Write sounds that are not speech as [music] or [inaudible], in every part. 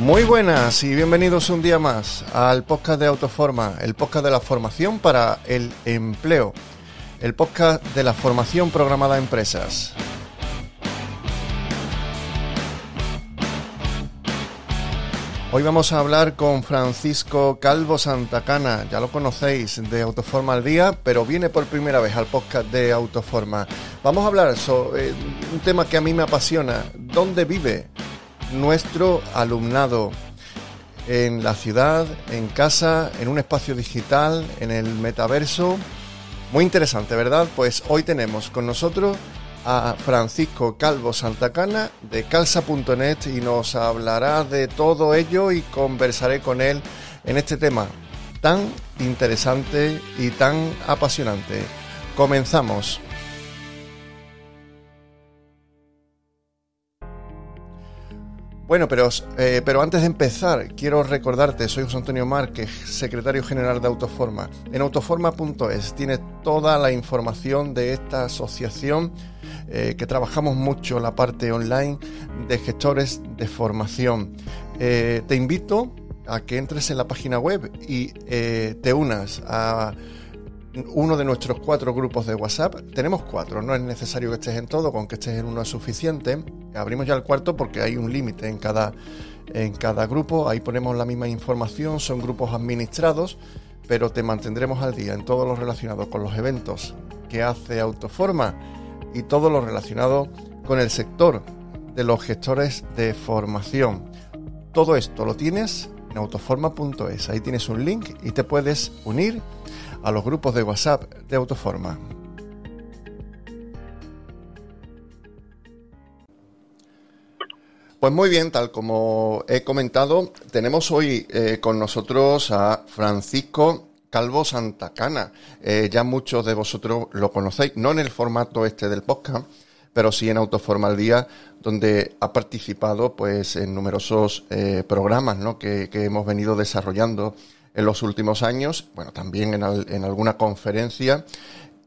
Muy buenas y bienvenidos un día más al podcast de Autoforma, el podcast de la formación para el empleo, el podcast de la formación programada a empresas. Hoy vamos a hablar con Francisco Calvo Santacana, ya lo conocéis de Autoforma al Día, pero viene por primera vez al podcast de Autoforma. Vamos a hablar sobre un tema que a mí me apasiona, ¿dónde vive nuestro alumnado? En la ciudad, en casa, en un espacio digital, en el metaverso. Muy interesante, ¿verdad? Pues hoy tenemos con nosotros a Francisco Calvo Santacana de calza.net y nos hablará de todo ello y conversaré con él en este tema tan interesante y tan apasionante. Comenzamos. Bueno, pero, eh, pero antes de empezar, quiero recordarte, soy José Antonio Márquez, secretario general de Autoforma. En autoforma.es tienes toda la información de esta asociación eh, que trabajamos mucho la parte online de gestores de formación. Eh, te invito a que entres en la página web y te unas a uno de nuestros cuatro grupos de WhatsApp. Tenemos cuatro, no es necesario que estés en todo, con que estés en uno es suficiente. Abrimos ya el cuarto porque hay un límite en cada, en cada grupo. Ahí ponemos la misma información, son grupos administrados, pero te mantendremos al día en todo lo relacionado con los eventos que hace Autoforma y todo lo relacionado con el sector de los gestores de formación. Todo esto lo tienes en autoforma.es. Ahí tienes un link y te puedes unir a los grupos de WhatsApp de Autoforma. Pues muy bien, tal como he comentado, tenemos hoy eh, con nosotros a Francisco Calvo Santacana. Eh, ya muchos de vosotros lo conocéis, no en el formato este del podcast, pero sí en Autoforma al Día, donde ha participado pues en numerosos eh, programas que, que, hemos venido desarrollando en los últimos años, bueno, también en, en alguna conferencia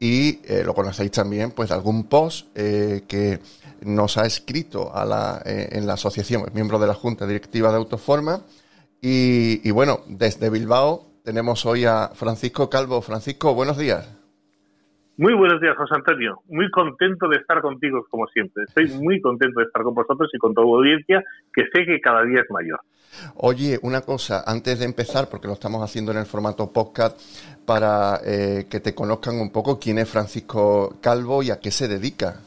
y eh, lo conocéis también, pues de algún post eh, que nos ha escrito a la, eh, en la asociación, es miembro de la Junta Directiva de Autoforma. Y, bueno, desde Bilbao tenemos hoy a Francisco Calvo. Francisco, buenos días. Muy buenos días, José Antonio. Muy contento de estar contigo, como siempre. Estoy muy contento de estar con vosotros y con tu audiencia, que sé que cada día es mayor. Oye, una cosa, antes de empezar, porque lo estamos haciendo en el formato podcast, para eh, que te conozcan un poco quién es Francisco Calvo y a qué se dedica.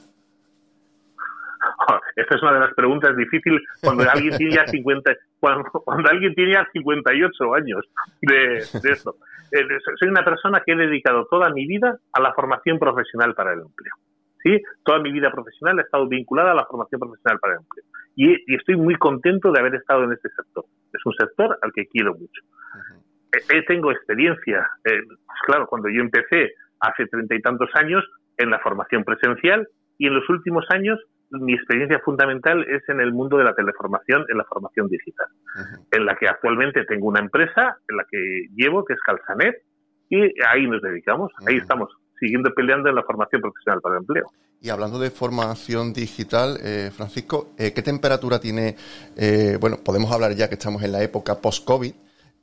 Esta es una de las preguntas difíciles cuando alguien tiene ya 50, cuando, alguien tiene ya 58 años de, de esto. Eh, soy una persona que he dedicado toda mi vida a la formación profesional para el empleo. ¿sí? Toda mi vida profesional ha estado vinculada a la formación profesional para el empleo. Y, estoy muy contento de haber estado en este sector. Es un sector al que quiero mucho. Eh, tengo experiencia, pues claro, cuando yo empecé hace treinta y tantos años en la formación presencial y en los últimos años mi experiencia fundamental es en el mundo de la teleformación, en la formación digital, en la que actualmente tengo una empresa en la que llevo, que es Calzanet, y ahí nos dedicamos, ahí estamos, siguiendo peleando en la formación profesional para el empleo. Y hablando de formación digital, eh, Francisco, eh, ¿qué temperatura tiene? Eh, bueno, podemos hablar ya que estamos en la época post-COVID,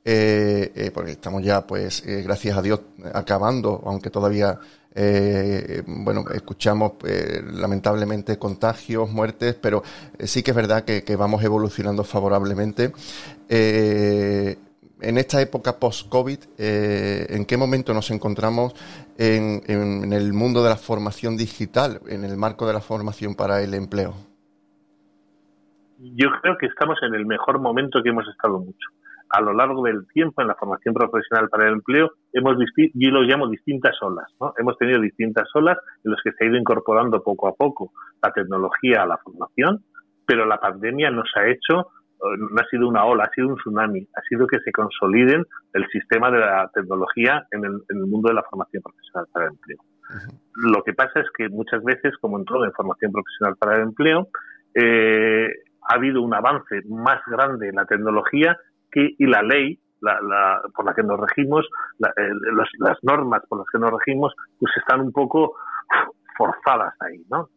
porque estamos ya, pues, gracias a Dios, acabando, aunque todavía eh, bueno, escuchamos eh, lamentablemente contagios, muertes, pero eh, sí que es verdad que, vamos evolucionando favorablemente. Eh, en esta época post-COVID, ¿en qué momento nos encontramos en, en, el mundo de la formación digital, en el marco de la formación para el empleo? Yo creo que estamos en el mejor momento que hemos estado mucho a lo largo del tiempo en la formación profesional para el empleo hemos yo lo llamo distintas olas, ¿no? Hemos tenido distintas olas en las que se ha ido incorporando poco a poco la tecnología a la formación, pero la pandemia nos ha hecho eh, no ha sido una ola, ha sido un tsunami, ha sido que se consoliden el sistema de la tecnología en el, mundo de la formación profesional para el empleo. Lo que pasa es que muchas veces, como en todo en formación profesional para el empleo, eh, ha habido un avance más grande en la tecnología y la ley la, por la que nos regimos, eh, las normas por las que nos regimos, pues están un poco forzadas ahí, ¿no?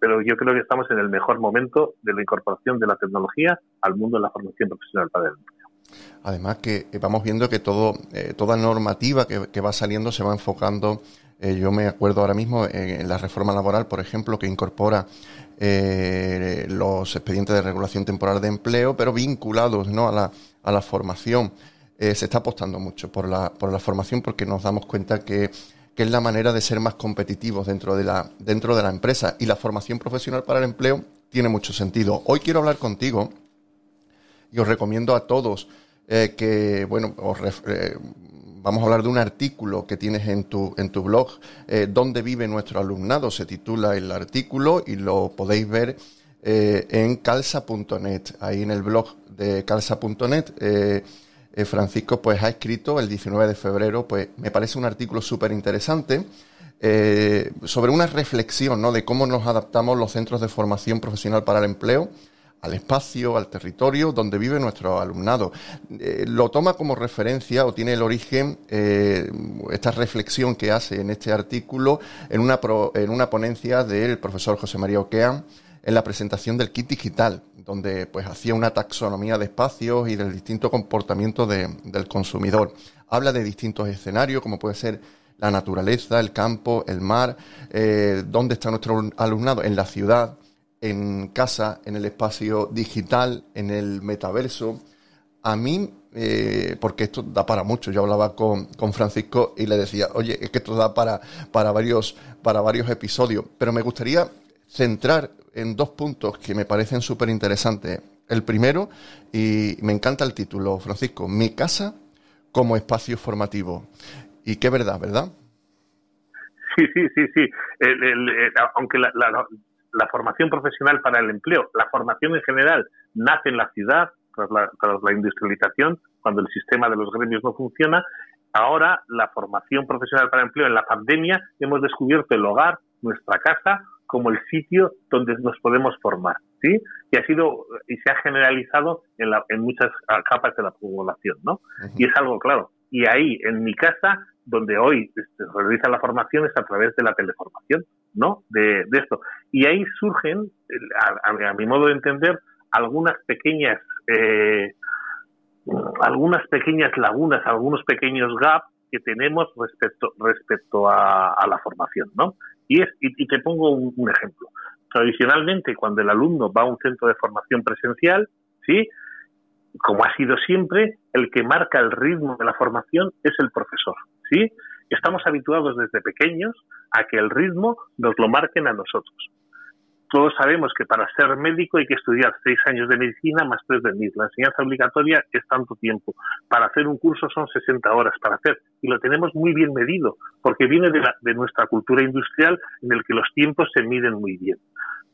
Pero yo creo que estamos en el mejor momento de la incorporación de la tecnología al mundo de la formación profesional para el empleo. Además que vamos viendo que todo, eh, toda normativa que, va saliendo se va enfocando, eh, yo me acuerdo ahora mismo en, la reforma laboral, por ejemplo, que incorpora eh, los expedientes de regulación temporal de empleo, pero vinculados ¿no? a, la, a la formación. se está apostando mucho por la, por la formación porque nos damos cuenta que que es la manera de ser más competitivos dentro de la, dentro de la empresa. Y la formación profesional para el empleo tiene mucho sentido. Hoy quiero hablar contigo y os recomiendo a todos eh, que, bueno, eh, vamos a hablar de un artículo que tienes en tu, en tu blog, eh, ¿Dónde vive nuestro alumnado? Se titula el artículo y lo podéis ver en calsa.net, ahí en el blog de calsa.net eh, Francisco pues ha escrito el 19 de febrero, pues me parece un artículo súper interesante eh, sobre una reflexión ¿no? de cómo nos adaptamos los centros de formación profesional para el empleo al espacio, al territorio donde vive nuestro alumnado. Eh, lo toma como referencia o tiene el origen esta reflexión que hace en este artículo en una, en una ponencia del profesor José María Oquean en la presentación del kit digital, donde pues hacía una taxonomía de espacios y del distinto comportamiento del consumidor. Habla de distintos escenarios, como puede ser la naturaleza, el campo, el mar, eh, dónde está nuestro alumnado, en la ciudad, en casa, en el espacio digital, en el metaverso. A mí, eh, porque esto da para mucho, yo hablaba con, con, Francisco y le decía, oye, es que esto da para, para, varios, para varios episodios, pero me gustaría centrar en dos puntos que me parecen súper interesantes. El primero, y me encanta el título, Francisco, Mi casa como espacio formativo. Y qué verdad, ¿verdad? Sí, sí, sí, sí. aunque la, formación profesional para el empleo, la formación en general, nace en la ciudad tras la, tras la industrialización, cuando el sistema de los gremios no funciona, ahora la formación profesional para el empleo en la pandemia hemos descubierto el hogar, nuestra casa, como el sitio donde nos podemos formar, ¿sí? Y ha sido y se ha generalizado en, la, en muchas capas de la población, ¿no? Y es algo claro. Y ahí, en mi casa, donde hoy se realiza la formación es a través de la teleformación, ¿no? De, de esto. Y ahí surgen, a, mi modo de entender, algunas pequeñas eh, algunas pequeñas lagunas, algunos pequeños gaps que tenemos respecto respecto a, a, la formación, ¿no? Y, es, y, te pongo un, ejemplo. Tradicionalmente, cuando el alumno va a un centro de formación presencial, ¿sí? como ha sido siempre, el que marca el ritmo de la formación es el profesor. ¿sí? Estamos habituados desde pequeños a que el ritmo nos lo marquen a nosotros todos sabemos que para ser médico hay que estudiar seis años de medicina más tres de MIS. La enseñanza obligatoria es tanto tiempo. Para hacer un curso son 60 horas para hacer. Y lo tenemos muy bien medido, porque viene de, de nuestra cultura industrial en el que los tiempos se miden muy bien.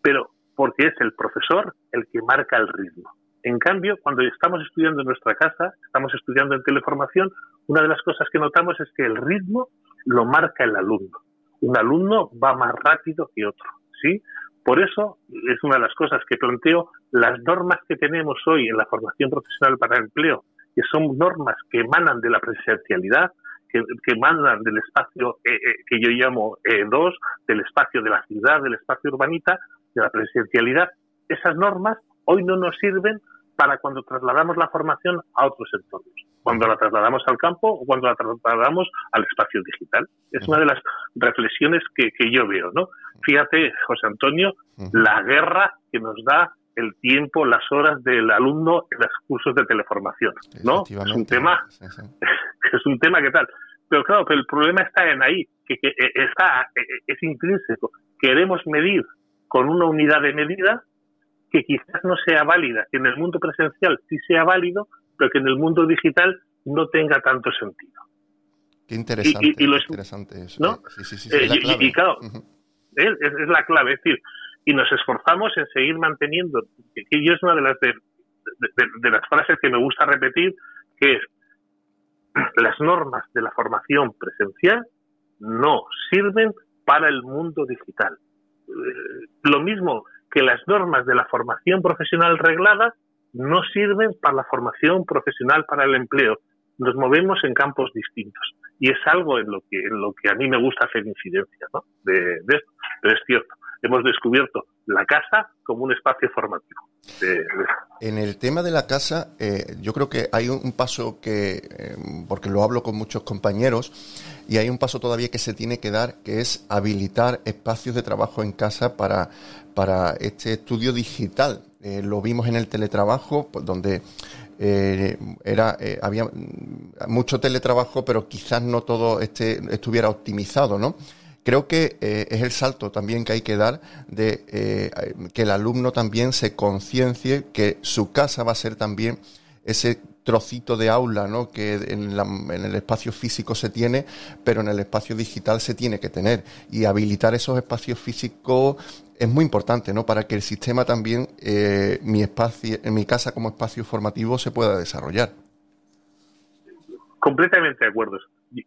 Pero porque es el profesor el que marca el ritmo. En cambio, cuando estamos estudiando en nuestra casa, estamos estudiando en teleformación, una de las cosas que notamos es que el ritmo lo marca el alumno. Un alumno va más rápido que otro, ¿sí? Por eso es una de las cosas que planteo, las normas que tenemos hoy en la formación profesional para el empleo, que son normas que emanan de la presencialidad, que, emanan del espacio eh, eh, que yo llamo E2, del espacio de la ciudad, del espacio urbanita, de la presencialidad, esas normas hoy no nos sirven para cuando trasladamos la formación a otros entornos, cuando la trasladamos al campo o cuando la trasladamos al espacio digital. Es una de las reflexiones que, yo veo, ¿no? Fíjate, José Antonio, la guerra que nos da el tiempo, las horas del alumno en los cursos de teleformación, ¿no? Es un tema, [laughs] es un tema que tal. Pero claro, pero el problema está en ahí, que, que eh, está, eh, es intrínseco. Queremos medir con una unidad de medida que quizás no sea válida, que en el mundo presencial sí sea válido, pero que en el mundo digital no tenga tanto sentido. Qué interesante, y, interesante eso. ¿no? y, claro, es, la clave, es decir, y nos esforzamos en seguir manteniendo, y yo es una de las, de, de las frases que me gusta repetir, que es, [clears throat] las normas de la formación presencial no sirven para el mundo digital. Eh, lo mismo que las normas de la formación profesional reglada no sirven para la formación profesional para el empleo. Nos movemos en campos distintos y es algo en lo que en lo que a mí me gusta hacer incidencia, ¿no? De, esto. Pero es cierto, hemos descubierto la casa como un espacio formativo. En el tema de la casa, eh, yo creo que hay un paso que, eh, porque lo hablo con muchos compañeros, y hay un paso todavía que se tiene que dar, que es habilitar espacios de trabajo en casa para, para este estudio digital. Eh, lo vimos en el teletrabajo, pues, donde era había mucho teletrabajo, pero quizás no todo este estuviera optimizado, ¿no? Creo que eh, es el salto también que hay que dar de eh, que el alumno también se conciencie que su casa va a ser también ese trocito de aula ¿no? que en, el espacio físico se tiene, pero en el espacio digital se tiene que tener. Y habilitar esos espacios físicos es muy importante ¿no? para que el sistema también, eh, mi, espacio, en mi casa como espacio formativo, se pueda desarrollar. Completamente de acuerdo.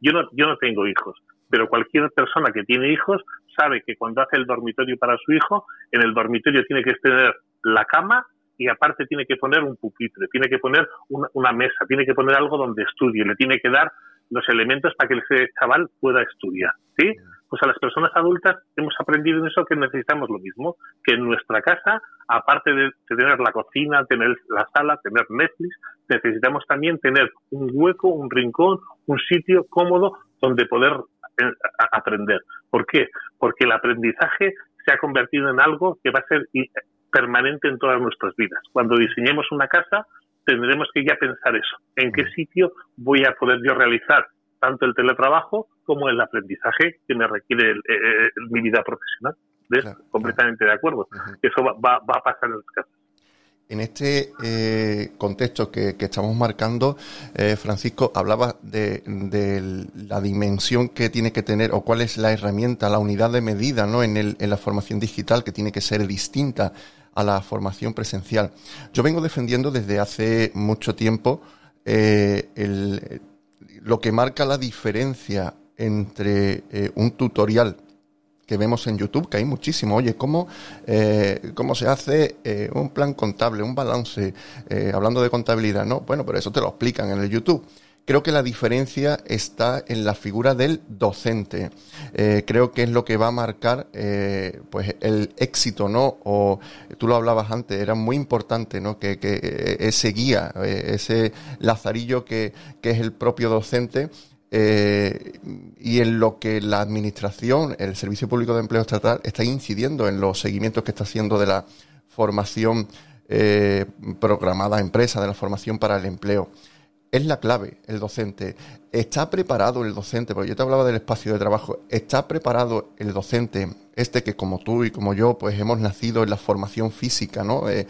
Yo no, yo no tengo hijos, pero cualquier persona que tiene hijos sabe que cuando hace el dormitorio para su hijo, en el dormitorio tiene que tener la cama y aparte tiene que poner un pupitre, tiene que poner una, mesa, tiene que poner algo donde estudie, le tiene que dar los elementos para que ese chaval pueda estudiar, ¿sí? Pues a las personas adultas hemos aprendido en eso que necesitamos lo mismo, que en nuestra casa, aparte de tener la cocina, tener la sala, tener Netflix, necesitamos también tener un hueco, un rincón, un sitio cómodo donde poder aprender. ¿Por qué? Porque el aprendizaje se ha convertido en algo que va a ser permanente en todas nuestras vidas. Cuando diseñemos una casa, tendremos que ya pensar eso. ¿En qué sitio voy a poder yo realizar tanto el teletrabajo como el aprendizaje que me requiere mi vida profesional? completamente de acuerdo. Eso va, va, va, a pasar en las casas. En este eh, contexto que, estamos marcando, eh, Francisco, hablaba de, la dimensión que tiene que tener o cuál es la herramienta, la unidad de medida ¿no? en, el, en la formación digital que tiene que ser distinta a la formación presencial. Yo vengo defendiendo desde hace mucho tiempo eh, lo que marca la diferencia entre un tutorial que vemos en YouTube, que hay muchísimo. Oye, ¿cómo, eh, cómo se hace eh, un plan contable, un balance? Eh, hablando de contabilidad, ¿no? Bueno, pero eso te lo explican en el YouTube. Creo que la diferencia está en la figura del docente. creo que es lo que va a marcar pues el éxito, ¿no? O tú lo hablabas antes, era muy importante, ¿no? Que, que ese guía, ese lazarillo que, es el propio docente, eh, y en lo que la Administración, el Servicio Público de Empleo Estatal, está incidiendo en los seguimientos que está haciendo de la formación eh, programada empresa, de la formación para el empleo. Es la clave, el docente. ¿Está preparado el docente? Porque yo te hablaba del espacio de trabajo. ¿Está preparado el docente, este que como tú y como yo, pues hemos nacido en la formación física, ¿no? Eh,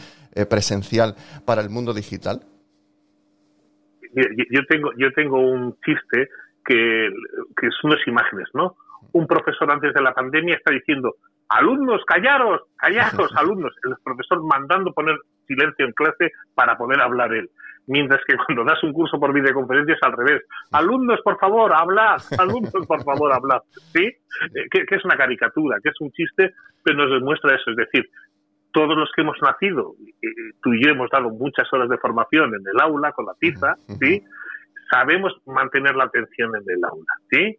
presencial, para el mundo digital? Yo tengo, yo tengo un chiste que, son dos imágenes, ¿no? Un profesor antes de la pandemia está diciendo, alumnos, callaros, callaros, [laughs] alumnos. El profesor mandando poner silencio en clase para poder hablar él. Mientras que [laughs] cuando das un curso por videoconferencia es al revés. Alumnos, por favor, hablad. [laughs] Alumnos, por favor, hablad. ¿Sí? Eh, que, es una caricatura, que es un chiste, pero nos demuestra eso. Es decir, todos los que hemos nacido, tú y yo hemos dado muchas horas de formación en el aula con la tiza, ¿sí? sabemos mantener la atención en el aula, ¿sí?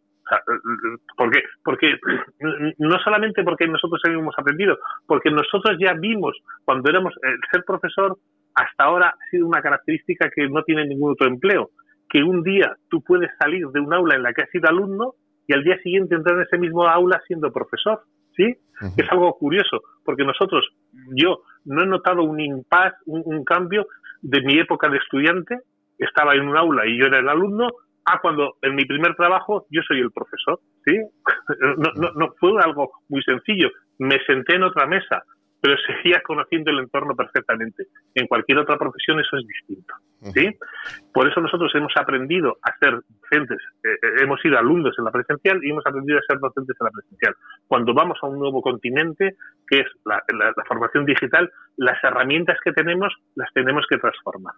porque, porque [clears throat] no solamente porque nosotros hemos aprendido, porque nosotros ya vimos cuando éramos el ser profesor hasta ahora ha sido una característica que no tiene ningún otro empleo, que un día tú puedes salir de un aula en la que has sido alumno y al día siguiente entrar en ese mismo aula siendo profesor, ¿sí? Es algo curioso, porque nosotros, yo no he notado un impasse, un cambio de mi época de estudiante estaba en un aula y yo era el alumno, a cuando en mi primer trabajo yo soy el profesor, ¿sí? [laughs] No, no, no fue algo muy sencillo. Me senté en otra mesa, pero seguía conociendo el entorno perfectamente. En cualquier otra profesión eso es distinto, ¿sí? Por eso nosotros hemos aprendido a ser docentes, eh, eh, hemos sido alumnos en la presencial y hemos aprendido a ser docentes en la presencial. Cuando vamos a un nuevo continente, que es la formación digital, las herramientas que tenemos las tenemos que transformar.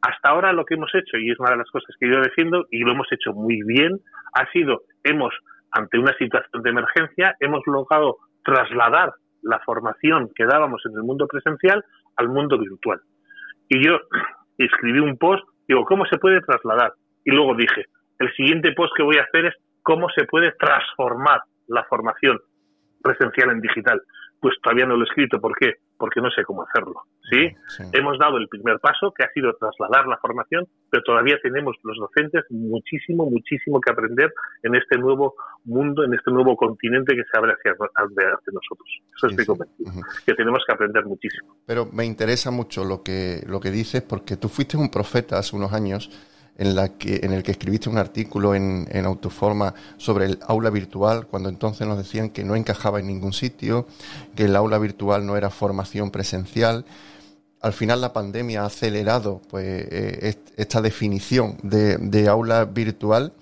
Hasta ahora lo que hemos hecho, y es una de las cosas que yo defiendo, y lo hemos hecho muy bien, ha sido, hemos, ante una situación de emergencia, hemos logrado trasladar la formación que dábamos en el mundo presencial al mundo virtual. Y yo [clears throat] escribí un post, digo, ¿cómo se puede trasladar? Y luego dije, el siguiente post que voy a hacer es cómo se puede transformar la formación presencial en digital. Pues todavía no lo he escrito. ¿Por qué? Porque no sé cómo hacerlo. ¿sí? Hemos dado el primer paso, que ha sido trasladar la formación, pero todavía tenemos los docentes muchísimo, muchísimo que aprender en este nuevo mundo, en este nuevo continente que se abre hacia, hacia nosotros. Eso estoy convencido, que tenemos que aprender muchísimo. Pero me interesa mucho lo que, lo que dices, porque tú fuiste un profeta hace unos años en, el que escribiste un artículo en, en Autoforma sobre el aula virtual, cuando entonces nos decían que no encajaba en ningún sitio, que el aula virtual no era formación presencial. Al final la pandemia ha acelerado pues, eh, esta definición de, aula virtual.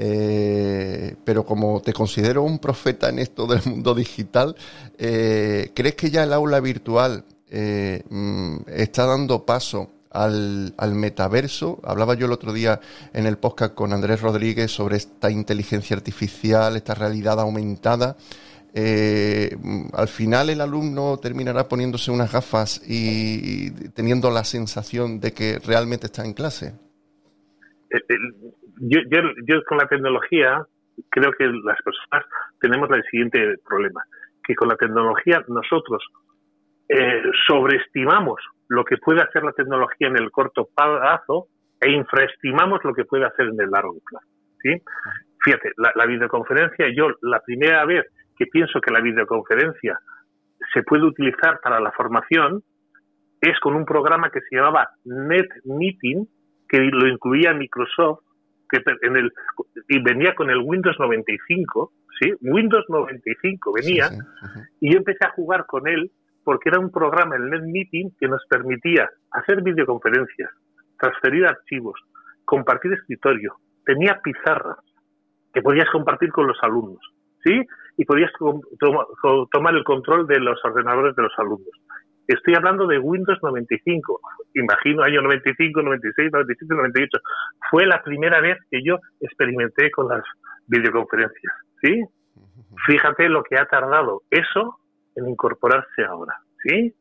Eh, pero como te considero un profeta en esto del mundo digital, eh, ¿crees que ya el aula virtual mm, está dando paso al, al, metaverso. Hablaba yo el otro día en el podcast con Andrés Rodríguez sobre esta inteligencia artificial, esta realidad aumentada. Eh, al final el alumno terminará poniéndose unas gafas y, teniendo la sensación de que realmente está en clase. Yo, yo, yo con la tecnología creo que las personas tenemos el siguiente problema, que con la tecnología nosotros eh, sobreestimamos lo que puede hacer la tecnología en el corto plazo e infraestimamos lo que puede hacer en el largo plazo. ¿sí? Fíjate, la, videoconferencia, yo la primera vez que pienso que la videoconferencia se puede utilizar para la formación es con un programa que se llamaba NetMeeting, que lo incluía Microsoft, que en el, y venía con el Windows 95, ¿sí? Windows 95 venía, y yo empecé a jugar con él porque era un programa, el NetMeeting, que nos permitía hacer videoconferencias, transferir archivos, compartir escritorio, tenía pizarras que podías compartir con los alumnos, ¿sí? Y podías tomar el control de los ordenadores de los alumnos. Estoy hablando de Windows 95, imagino año 95, 96, 97, 98. Fue la primera vez que yo experimenté con las videoconferencias, ¿sí? Fíjate lo que ha tardado eso en incorporarse ahora, ¿sí?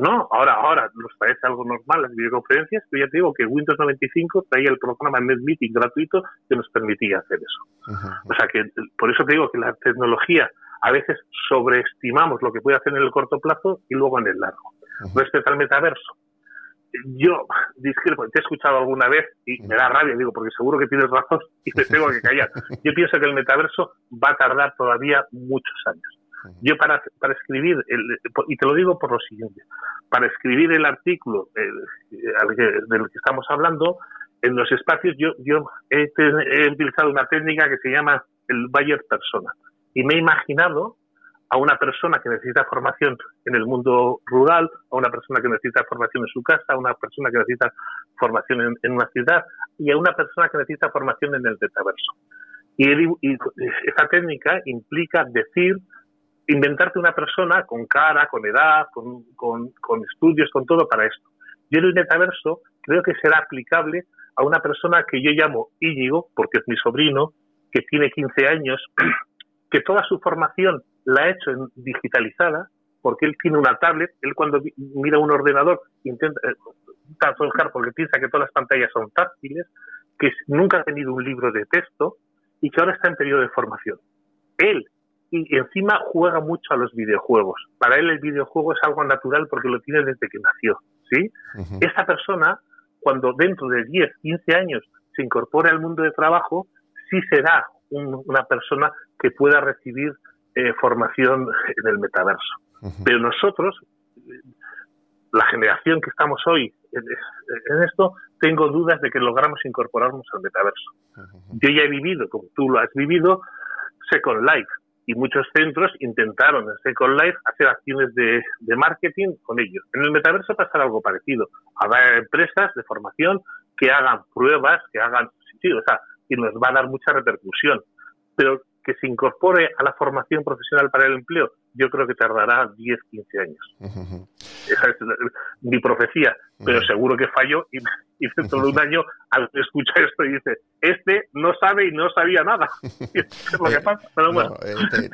No, ahora, ahora nos parece algo normal las videoconferencias, pero ya te digo que Windows 95 traía el programa NetMeeting gratuito que nos permitía hacer eso. O sea que por eso te digo que la tecnología a veces sobreestimamos lo que puede hacer en el corto plazo y luego en el largo. Respecto al metaverso, yo discrepo, te he escuchado alguna vez y me da rabia, digo, porque seguro que tienes razón y te tengo que callar. [laughs] Yo pienso que el metaverso va a tardar todavía muchos años. Yo para, para escribir, y te lo digo por lo siguiente, para escribir el artículo del que estamos hablando, en los espacios yo, yo he, utilizado una técnica que se llama el Bayer persona. Y me he imaginado a una persona que necesita formación en el mundo rural, a una persona que necesita formación en su casa, a una persona que necesita formación en, en una ciudad y a una persona que necesita formación en el metaverso. Y, y esa técnica implica decir inventarte una persona con cara, con edad, con, con, estudios, con todo para esto. Yo en el metaverso creo que será aplicable a una persona que yo llamo Íñigo, porque es mi sobrino, que tiene 15 años, [clears throat] que toda su formación la ha hecho en digitalizada, porque él tiene una tablet, él cuando mira un ordenador intenta eh, porque piensa que todas las pantallas son táctiles, que nunca ha tenido un libro de texto y que ahora está en periodo de formación. Él y encima juega mucho a los videojuegos. Para él el videojuego es algo natural porque lo tiene desde que nació, ¿sí? Esta persona, cuando dentro de 10, 15 años se incorpore al mundo de trabajo, sí será una persona que pueda recibir eh, formación en el metaverso. Pero nosotros, la generación que estamos hoy en, esto, tengo dudas de que logramos incorporarnos al metaverso. Yo ya he vivido, como tú lo has vivido, Second Life, y muchos centros intentaron en Second Life hacer acciones de, marketing con ellos. En el metaverso pasará algo parecido. Habrá empresas de formación que hagan pruebas, que hagan, sí, o sea, y nos va a dar mucha repercusión. Pero que se incorpore a la formación profesional para el empleo, yo creo que tardará 10, 15 años. Esa es mi profecía, pero seguro que falló y, y dentro de un año al escucha esto y dice, este no sabe y no sabía nada. [laughs] es lo que pasa. Pero bueno. Eh,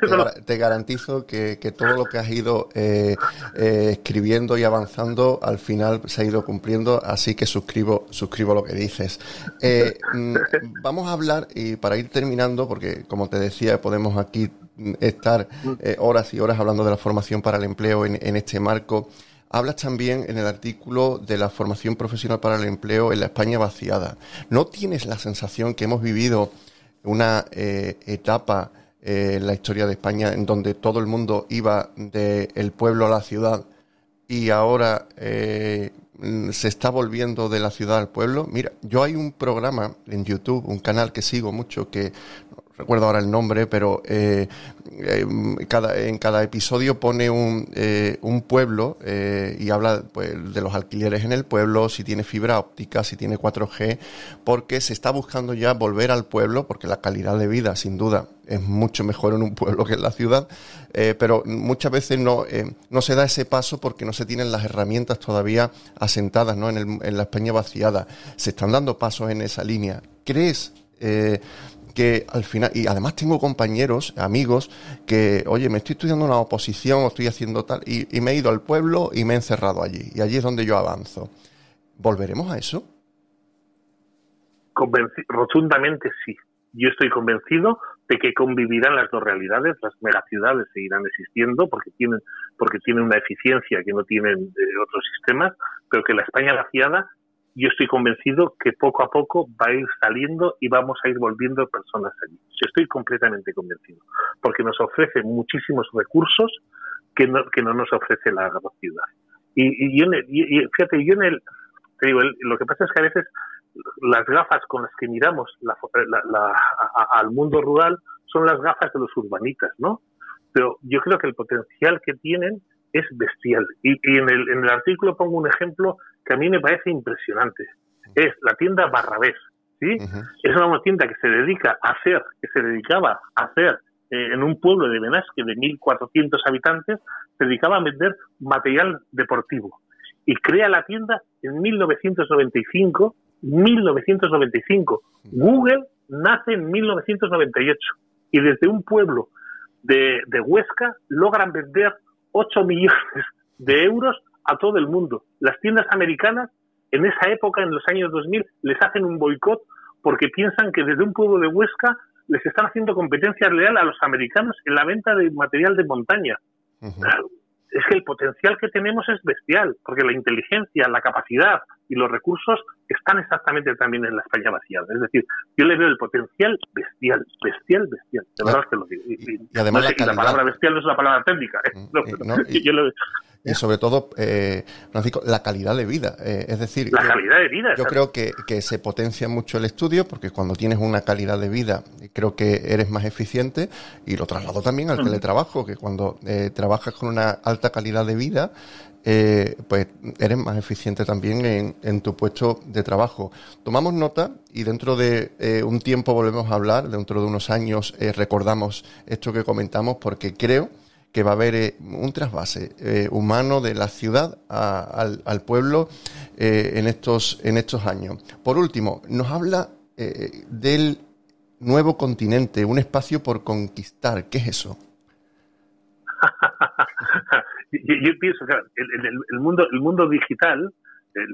te, [laughs] garantizo que, todo lo que has ido eh, eh, escribiendo y avanzando al final se ha ido cumpliendo, así que suscribo, suscribo lo que dices. Mm, [laughs] vamos a hablar, y para ir terminando, porque como te decía, podemos aquí estar eh, horas y horas hablando de la formación para el empleo en, en este marco. Hablas también en el artículo de la formación profesional para el empleo en la España vaciada. ¿No tienes la sensación que hemos vivido una eh, etapa eh, en la historia de España en donde todo el mundo iba del pueblo a la ciudad y ahora eh, se está volviendo de la ciudad al pueblo? Mira, yo hay un programa en YouTube, un canal que sigo mucho que recuerdo ahora el nombre, pero eh, eh, cada, en cada episodio pone un, eh, un pueblo y habla pues, de los alquileres en el pueblo, si tiene fibra óptica, si tiene 4G, porque se está buscando ya volver al pueblo, porque la calidad de vida, sin duda, es mucho mejor en un pueblo que en la ciudad, pero muchas veces no, no se da ese paso porque no se tienen las herramientas todavía asentadas ¿no? en, el, en la España vaciada. Se están dando pasos en esa línea. ¿Crees que al final, y además tengo compañeros, amigos, que, oye, me estoy estudiando una oposición o estoy haciendo tal, y, me he ido al pueblo y me he encerrado allí, y allí es donde yo avanzo. ¿Volveremos a eso? rotundamente sí. Yo estoy convencido de que convivirán las dos realidades, las megaciudades seguirán existiendo porque tienen, porque tienen una eficiencia que no tienen eh, otros sistemas, pero que la España vaciada yo estoy convencido que poco a poco va a ir saliendo y vamos a ir volviendo personas allí. Yo estoy completamente convencido, porque nos ofrece muchísimos recursos que no, que no nos ofrece la ciudad. Y, y, y, fíjate, yo en el, te digo, lo que pasa es que a veces las gafas con las que miramos al mundo rural son las gafas de los urbanitas, ¿no? Pero yo creo que el potencial que tienen es bestial. Y, en, el, en el artículo pongo un ejemplo que a mí me parece impresionante. Es la tienda Barrabés, ¿sí? Es una tienda que se dedica a hacer, que se dedicaba a hacer eh, en un pueblo de Benasque de 1.400 habitantes, se dedicaba a vender material deportivo. Y crea la tienda en 1995, 1995. Google nace en 1998. Y desde un pueblo de, de Huesca logran vender 8 millones de euros a todo el mundo. Las tiendas americanas, en esa época, en los años 2000, les hacen un boicot porque piensan que desde un pueblo de Huesca les están haciendo competencia leal a los americanos en la venta de material de montaña es que el potencial que tenemos es bestial, porque la inteligencia, la capacidad y los recursos están exactamente también en la España vaciada. Es decir, yo le veo el potencial bestial, bestial, bestial. De verdad que lo digo. Y, además la, palabra bestial no es una palabra técnica. [laughs] y sobre todo, eh, Francisco, la calidad de vida. Eh, es decir, la calidad de vida. Yo creo que, que, se potencia mucho el estudio porque cuando tienes una calidad de vida, creo que eres más eficiente y lo traslado también al teletrabajo, que cuando eh, trabajas con una alta calidad de vida, eh, pues eres más eficiente también en, en, tu puesto de trabajo. Tomamos nota y dentro de eh, un tiempo volvemos a hablar, dentro de unos años recordamos esto que comentamos porque creo que va a haber eh, un trasvase eh, humano de la ciudad al, al, pueblo eh, en, estos, en estos años. Por último, nos habla del nuevo continente, un espacio por conquistar. ¿Qué es eso? [laughs] yo, pienso que el, mundo, el mundo digital,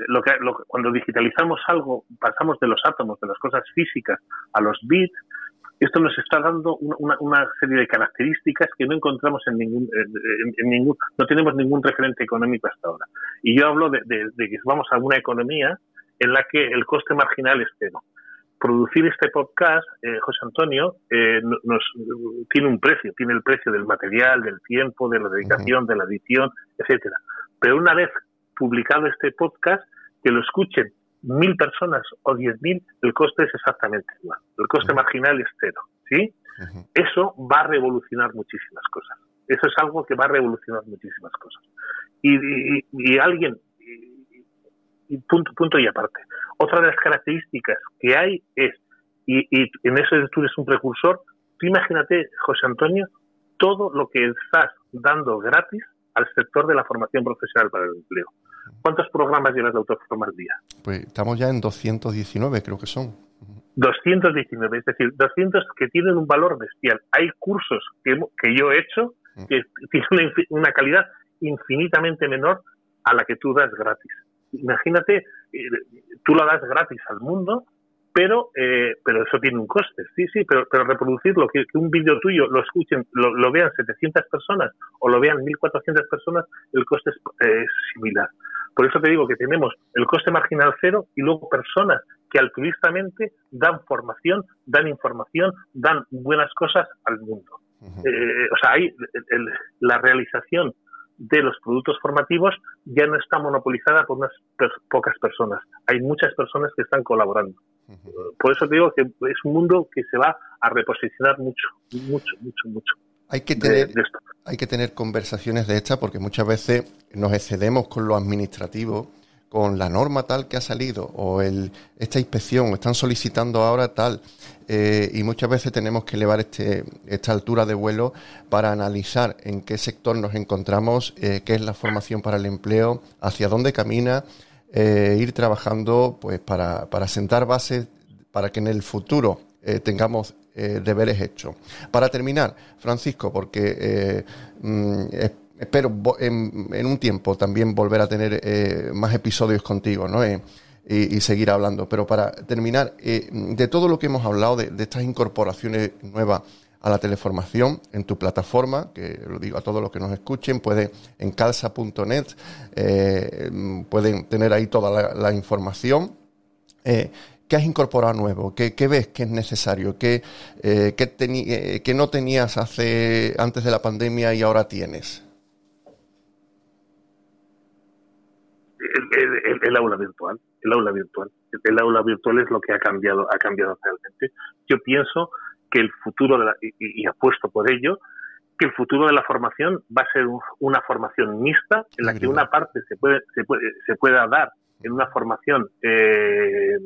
lo que, cuando digitalizamos algo, pasamos de los átomos, de las cosas físicas, a los bits, esto nos está dando una, serie de características que no encontramos en ningún, en, ningún, no tenemos ningún referente económico hasta ahora. Y yo hablo de, que vamos a una economía en la que el coste marginal es cero. Producir este podcast, eh, José Antonio, eh, nos, tiene un precio, tiene el precio del material, del tiempo, de la dedicación, de la edición, etcétera. Pero una vez publicado este podcast, que lo escuchen mil personas o diez mil, el coste es exactamente igual. El coste marginal es cero. ¿sí? Eso va a revolucionar muchísimas cosas. Eso es algo que va a revolucionar muchísimas cosas. Y, alguien, y, punto, punto y aparte. Otra de las características que hay es, y, en eso tú eres un precursor, tú imagínate, José Antonio, todo lo que estás dando gratis al sector de la formación profesional para el empleo. ¿Cuántos programas llevas de autoforma al día? Pues estamos ya en 219, creo que son. 219, es decir, 200 que tienen un valor bestial. Hay cursos que, que yo he hecho mm. que [laughs] tienen una, calidad infinitamente menor a la que tú das gratis. Imagínate, eh, tú la das gratis al mundo pero eh, pero eso tiene un coste, sí, sí, pero, pero reproducirlo, que, un vídeo tuyo lo escuchen, lo, vean 700 personas o lo vean 1.400 personas, el coste es, similar. Por eso te digo que tenemos el coste marginal cero y luego personas que altruistamente dan formación, dan información, dan buenas cosas al mundo. Eh, o sea, hay la realización de los productos formativos ya no está monopolizada por unas pocas personas. Hay muchas personas que están colaborando. Por eso te digo que es un mundo que se va a reposicionar mucho, mucho, mucho, mucho. Hay que, tener, hay que tener conversaciones de estas porque muchas veces nos excedemos con lo administrativo, con la norma tal que ha salido o el, esta inspección, están solicitando ahora tal. Eh, y muchas veces tenemos que elevar este, esta altura de vuelo para analizar en qué sector nos encontramos, eh, qué es la formación para el empleo, hacia dónde camina eh, ir trabajando pues para, para, sentar bases para que en el futuro tengamos eh, deberes hechos. Para terminar, Francisco, porque mm, espero en, un tiempo también volver a tener más episodios contigo, ¿no? Y, seguir hablando. Pero para terminar, de todo lo que hemos hablado, de, estas incorporaciones nuevas, a la teleformación en tu plataforma, que lo digo a todos los que nos escuchen, pueden en calza.net, eh, pueden tener ahí toda la, información. Eh, ¿Qué has incorporado nuevo? ¿Qué, ves que es necesario? ¿Qué, eh, qué, no tenías hace antes de la pandemia y ahora tienes? El, aula virtual, el aula virtual, el, aula virtual es lo que ha cambiado, ha cambiado realmente. Yo pienso que el futuro, de la, y, apuesto por ello, que el futuro de la formación va a ser una formación mixta en la que una parte se puede, se puede se pueda dar en una formación eh,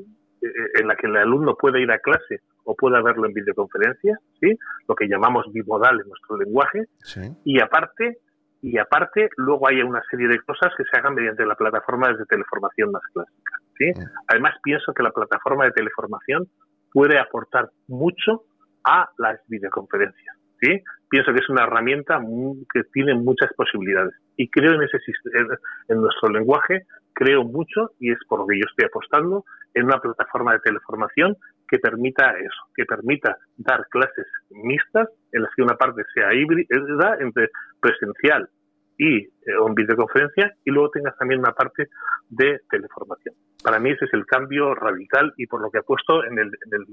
en la que el alumno puede ir a clase o pueda verlo en videoconferencia, ¿sí? lo que llamamos bimodal en nuestro lenguaje, y aparte y aparte luego hay una serie de cosas que se hagan mediante la plataforma de teleformación más clásica. ¿sí? Además pienso que la plataforma de teleformación puede aportar mucho a las videoconferencias. ¿Sí? Pienso que es una herramienta que tiene muchas posibilidades y creo en ese en nuestro lenguaje creo mucho y es por lo que yo estoy apostando en una plataforma de teleformación que permita eso, que permita dar clases mixtas en las que una parte sea híbrida entre presencial y eh, en videoconferencia y luego tengas también una parte de teleformación. Para mí ese es el cambio radical y por lo que he puesto en el, en el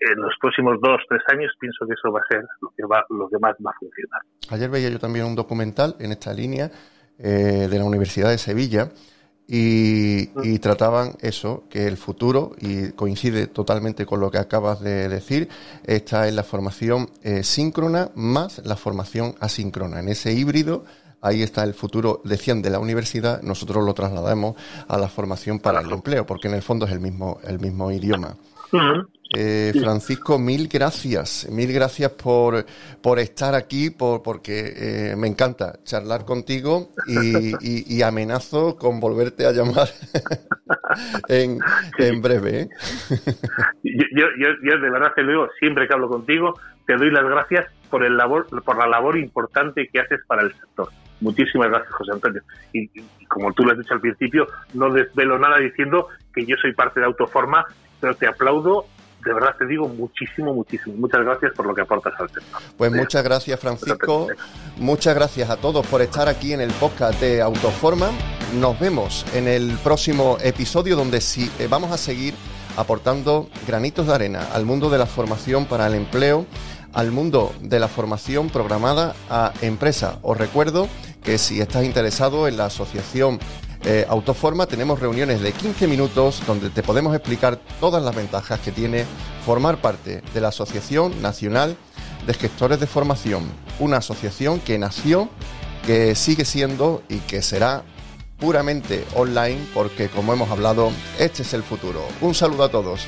en los próximos dos, tres años pienso que eso va a ser lo que, va, lo que más va a funcionar. Ayer veía yo también un documental en esta línea eh, de la Universidad de Sevilla y, y, trataban eso, que el futuro, y coincide totalmente con lo que acabas de decir, está en la formación eh, síncrona más la formación asíncrona. En ese híbrido, ahí está el futuro, decían, de la universidad, nosotros lo trasladamos a la formación para el empleo, porque en el fondo es el mismo, el mismo idioma. Eh, Francisco, mil gracias, mil gracias por, por estar aquí, por, porque eh, me encanta charlar contigo y, amenazo con volverte a llamar [laughs] en, en, breve. ¿eh? [laughs] yo, yo, de verdad te lo digo, siempre que hablo contigo, te doy las gracias por, el labor, por la labor importante que haces para el sector. Muchísimas gracias, José Antonio. Y, y, como tú lo has dicho al principio, no desvelo nada diciendo que yo soy parte de Autoforma, pero te aplaudo de verdad te digo muchísimo, muchísimo. Muchas gracias por lo que aportas al sector. Pues muchas gracias, Francisco. Muchas gracias a todos por estar aquí en el podcast de Autoforma. Nos vemos en el próximo episodio donde sí, eh, vamos a seguir aportando granitos de arena al mundo de la formación para el empleo, al mundo de la formación programada a empresa. Os recuerdo que si estás interesado en la asociación eh, Autoforma tenemos reuniones de 15 minutos donde te podemos explicar todas las ventajas que tiene formar parte de la Asociación Nacional de Gestores de Formación, una asociación que nació, que sigue siendo y que será puramente online porque como hemos hablado, este es el futuro. Un saludo a todos.